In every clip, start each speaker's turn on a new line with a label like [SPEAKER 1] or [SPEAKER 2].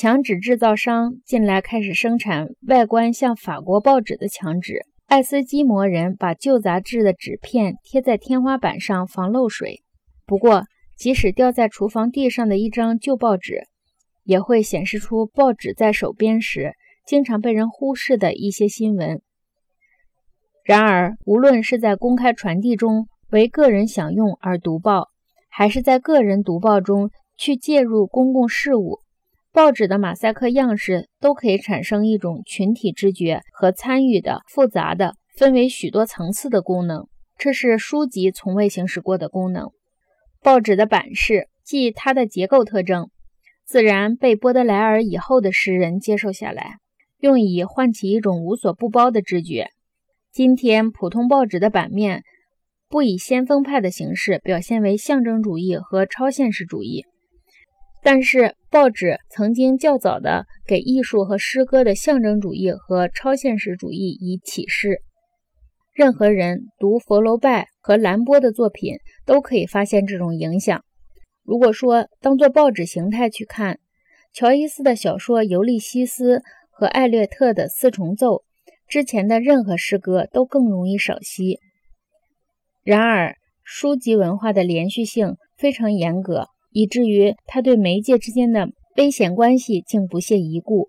[SPEAKER 1] 墙纸制造商近来开始生产外观像法国报纸的墙纸。爱斯基摩人把旧杂志的纸片贴在天花板上防漏水。不过，即使掉在厨房地上的一张旧报纸，也会显示出报纸在手边时经常被人忽视的一些新闻。然而，无论是在公开传递中为个人享用而读报，还是在个人读报中去介入公共事务，报纸的马赛克样式都可以产生一种群体知觉和参与的复杂的、分为许多层次的功能。这是书籍从未行使过的功能。报纸的版式，即它的结构特征，自然被波德莱尔以后的诗人接受下来，用以唤起一种无所不包的知觉。今天，普通报纸的版面不以先锋派的形式表现为象征主义和超现实主义。但是，报纸曾经较早的给艺术和诗歌的象征主义和超现实主义以启示。任何人读佛罗拜和兰波的作品，都可以发现这种影响。如果说当做报纸形态去看，乔伊斯的小说《尤利西斯》和艾略特的《四重奏》之前的任何诗歌都更容易赏析。然而，书籍文化的连续性非常严格。以至于他对媒介之间的危险关系竟不屑一顾，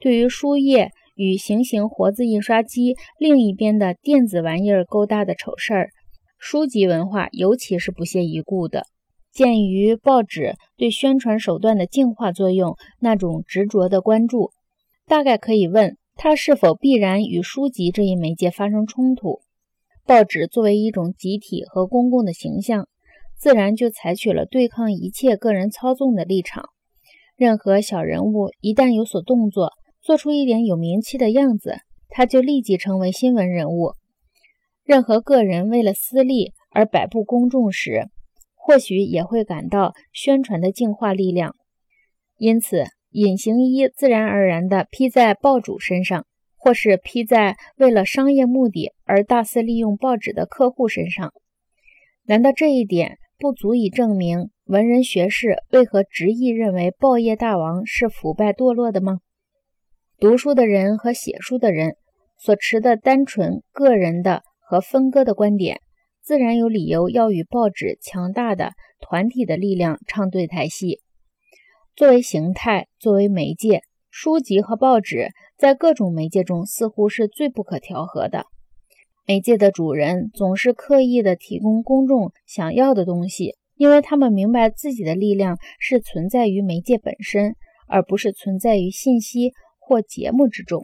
[SPEAKER 1] 对于书页与行刑活字印刷机另一边的电子玩意儿勾搭的丑事儿，书籍文化尤其是不屑一顾的。鉴于报纸对宣传手段的净化作用那种执着的关注，大概可以问他是否必然与书籍这一媒介发生冲突？报纸作为一种集体和公共的形象。自然就采取了对抗一切个人操纵的立场。任何小人物一旦有所动作，做出一点有名气的样子，他就立即成为新闻人物。任何个人为了私利而摆布公众时，或许也会感到宣传的净化力量。因此，隐形衣自然而然地披在报主身上，或是披在为了商业目的而大肆利用报纸的客户身上。难道这一点？不足以证明文人学士为何执意认为报业大王是腐败堕落的吗？读书的人和写书的人所持的单纯个人的和分割的观点，自然有理由要与报纸强大的团体的力量唱对台戏。作为形态，作为媒介，书籍和报纸在各种媒介中似乎是最不可调和的。媒介的主人总是刻意地提供公众想要的东西，因为他们明白自己的力量是存在于媒介本身，而不是存在于信息或节目之中。